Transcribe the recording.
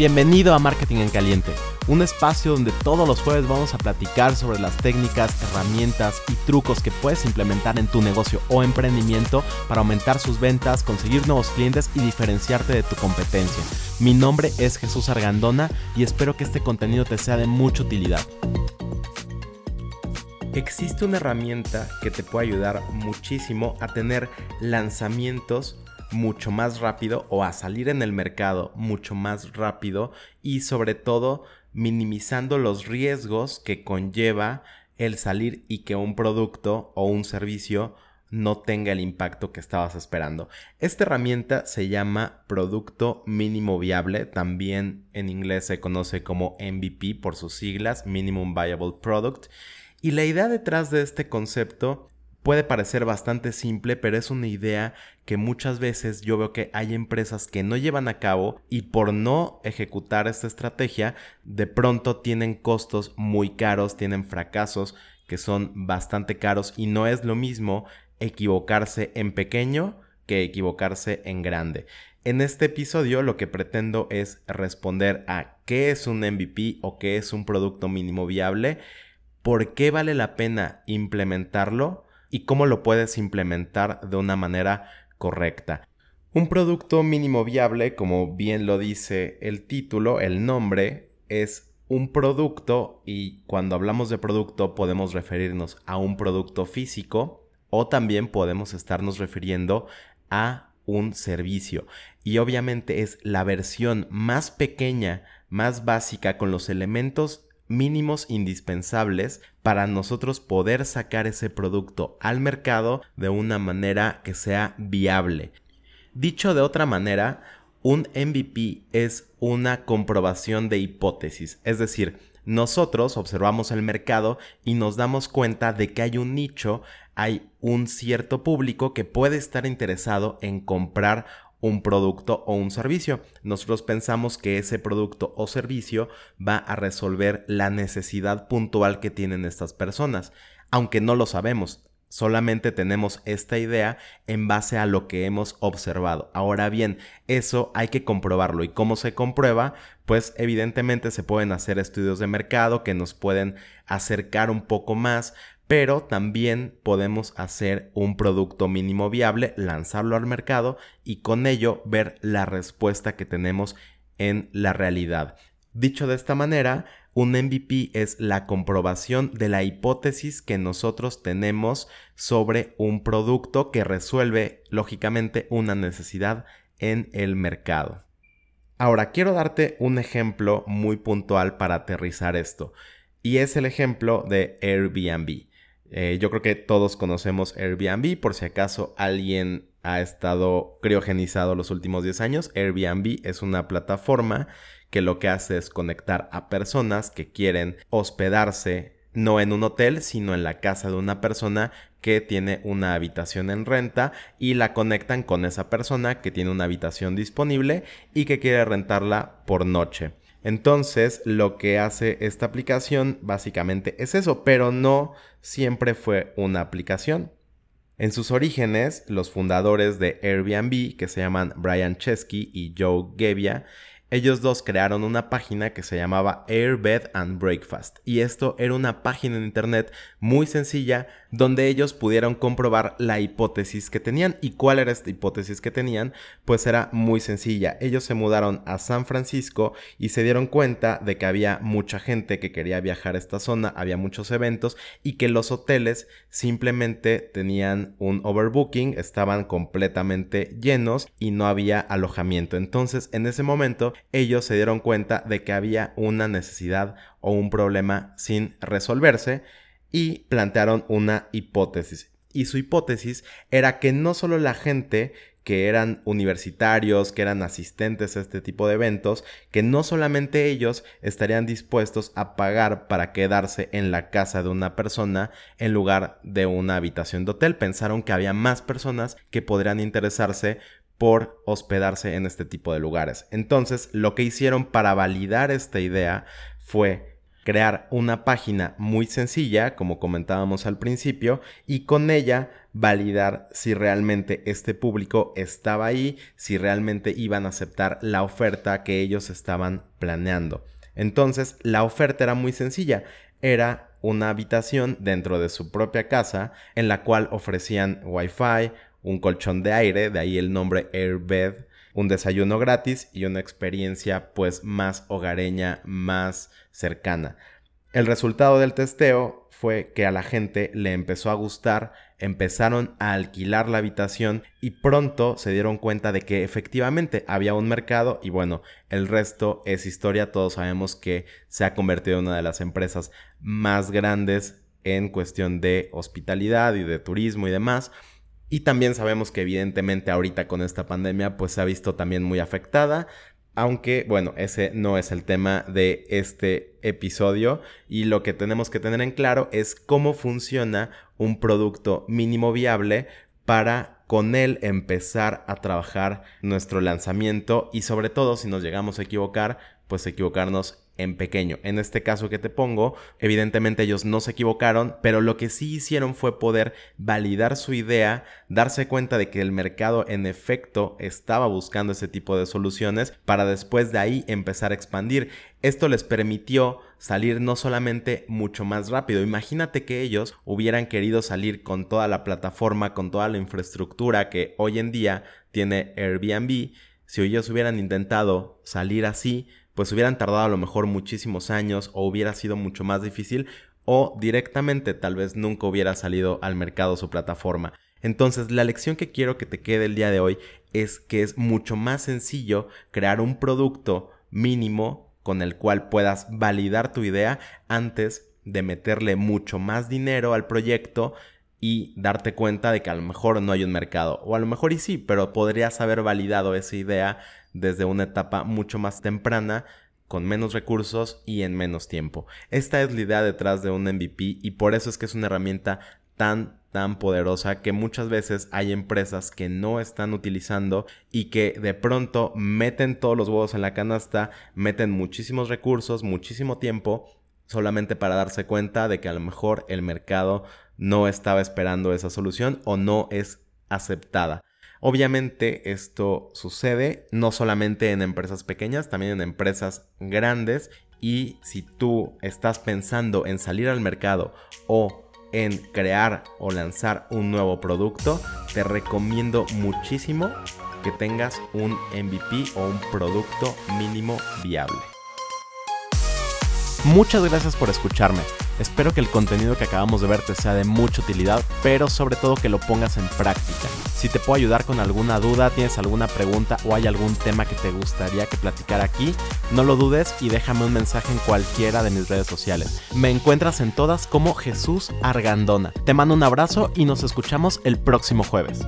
Bienvenido a Marketing en Caliente, un espacio donde todos los jueves vamos a platicar sobre las técnicas, herramientas y trucos que puedes implementar en tu negocio o emprendimiento para aumentar sus ventas, conseguir nuevos clientes y diferenciarte de tu competencia. Mi nombre es Jesús Argandona y espero que este contenido te sea de mucha utilidad. Existe una herramienta que te puede ayudar muchísimo a tener lanzamientos mucho más rápido o a salir en el mercado mucho más rápido y sobre todo minimizando los riesgos que conlleva el salir y que un producto o un servicio no tenga el impacto que estabas esperando. Esta herramienta se llama Producto Mínimo Viable, también en inglés se conoce como MVP por sus siglas, Minimum Viable Product. Y la idea detrás de este concepto Puede parecer bastante simple, pero es una idea que muchas veces yo veo que hay empresas que no llevan a cabo y por no ejecutar esta estrategia, de pronto tienen costos muy caros, tienen fracasos que son bastante caros y no es lo mismo equivocarse en pequeño que equivocarse en grande. En este episodio lo que pretendo es responder a qué es un MVP o qué es un producto mínimo viable, por qué vale la pena implementarlo, y cómo lo puedes implementar de una manera correcta. Un producto mínimo viable, como bien lo dice el título, el nombre, es un producto y cuando hablamos de producto podemos referirnos a un producto físico o también podemos estarnos refiriendo a un servicio. Y obviamente es la versión más pequeña, más básica, con los elementos mínimos indispensables para nosotros poder sacar ese producto al mercado de una manera que sea viable. Dicho de otra manera, un MVP es una comprobación de hipótesis, es decir, nosotros observamos el mercado y nos damos cuenta de que hay un nicho, hay un cierto público que puede estar interesado en comprar un producto o un servicio. Nosotros pensamos que ese producto o servicio va a resolver la necesidad puntual que tienen estas personas, aunque no lo sabemos. Solamente tenemos esta idea en base a lo que hemos observado. Ahora bien, eso hay que comprobarlo. ¿Y cómo se comprueba? Pues evidentemente se pueden hacer estudios de mercado que nos pueden acercar un poco más, pero también podemos hacer un producto mínimo viable, lanzarlo al mercado y con ello ver la respuesta que tenemos en la realidad. Dicho de esta manera, un MVP es la comprobación de la hipótesis que nosotros tenemos sobre un producto que resuelve lógicamente una necesidad en el mercado. Ahora, quiero darte un ejemplo muy puntual para aterrizar esto, y es el ejemplo de Airbnb. Eh, yo creo que todos conocemos Airbnb, por si acaso alguien ha estado criogenizado los últimos 10 años. Airbnb es una plataforma que lo que hace es conectar a personas que quieren hospedarse no en un hotel, sino en la casa de una persona que tiene una habitación en renta y la conectan con esa persona que tiene una habitación disponible y que quiere rentarla por noche. Entonces, lo que hace esta aplicación básicamente es eso, pero no siempre fue una aplicación. En sus orígenes, los fundadores de Airbnb, que se llaman Brian Chesky y Joe Gebbia, ellos dos crearon una página que se llamaba Airbed and Breakfast y esto era una página en internet muy sencilla donde ellos pudieron comprobar la hipótesis que tenían. Y cuál era esta hipótesis que tenían pues era muy sencilla. Ellos se mudaron a San Francisco y se dieron cuenta de que había mucha gente que quería viajar a esta zona había muchos eventos y que los hoteles simplemente tenían un overbooking estaban completamente llenos y no había alojamiento. Entonces en ese momento ellos se dieron cuenta de que había una necesidad o un problema sin resolverse y plantearon una hipótesis. Y su hipótesis era que no solo la gente que eran universitarios, que eran asistentes a este tipo de eventos, que no solamente ellos estarían dispuestos a pagar para quedarse en la casa de una persona en lugar de una habitación de hotel. Pensaron que había más personas que podrían interesarse por hospedarse en este tipo de lugares. Entonces, lo que hicieron para validar esta idea fue crear una página muy sencilla, como comentábamos al principio, y con ella validar si realmente este público estaba ahí, si realmente iban a aceptar la oferta que ellos estaban planeando. Entonces, la oferta era muy sencilla, era una habitación dentro de su propia casa en la cual ofrecían wifi, un colchón de aire, de ahí el nombre Airbed, un desayuno gratis y una experiencia pues más hogareña, más cercana. El resultado del testeo fue que a la gente le empezó a gustar, empezaron a alquilar la habitación y pronto se dieron cuenta de que efectivamente había un mercado y bueno, el resto es historia, todos sabemos que se ha convertido en una de las empresas más grandes en cuestión de hospitalidad y de turismo y demás. Y también sabemos que evidentemente ahorita con esta pandemia pues se ha visto también muy afectada. Aunque, bueno, ese no es el tema de este episodio y lo que tenemos que tener en claro es cómo funciona un producto mínimo viable para con él empezar a trabajar nuestro lanzamiento y sobre todo si nos llegamos a equivocar, pues equivocarnos en pequeño. En este caso que te pongo, evidentemente ellos no se equivocaron, pero lo que sí hicieron fue poder validar su idea, darse cuenta de que el mercado en efecto estaba buscando ese tipo de soluciones para después de ahí empezar a expandir. Esto les permitió salir no solamente mucho más rápido, imagínate que ellos hubieran querido salir con toda la plataforma, con toda la infraestructura que hoy en día tiene Airbnb, si ellos hubieran intentado salir así, pues hubieran tardado a lo mejor muchísimos años o hubiera sido mucho más difícil o directamente tal vez nunca hubiera salido al mercado su plataforma. Entonces la lección que quiero que te quede el día de hoy es que es mucho más sencillo crear un producto mínimo con el cual puedas validar tu idea antes de meterle mucho más dinero al proyecto y darte cuenta de que a lo mejor no hay un mercado. O a lo mejor y sí, pero podrías haber validado esa idea desde una etapa mucho más temprana, con menos recursos y en menos tiempo. Esta es la idea detrás de un MVP y por eso es que es una herramienta tan tan poderosa que muchas veces hay empresas que no están utilizando y que de pronto meten todos los huevos en la canasta, meten muchísimos recursos, muchísimo tiempo solamente para darse cuenta de que a lo mejor el mercado no estaba esperando esa solución o no es aceptada. Obviamente esto sucede no solamente en empresas pequeñas, también en empresas grandes y si tú estás pensando en salir al mercado o en crear o lanzar un nuevo producto, te recomiendo muchísimo que tengas un MVP o un producto mínimo viable. Muchas gracias por escucharme. Espero que el contenido que acabamos de ver te sea de mucha utilidad, pero sobre todo que lo pongas en práctica. Si te puedo ayudar con alguna duda, tienes alguna pregunta o hay algún tema que te gustaría que platicara aquí, no lo dudes y déjame un mensaje en cualquiera de mis redes sociales. Me encuentras en todas como Jesús Argandona. Te mando un abrazo y nos escuchamos el próximo jueves.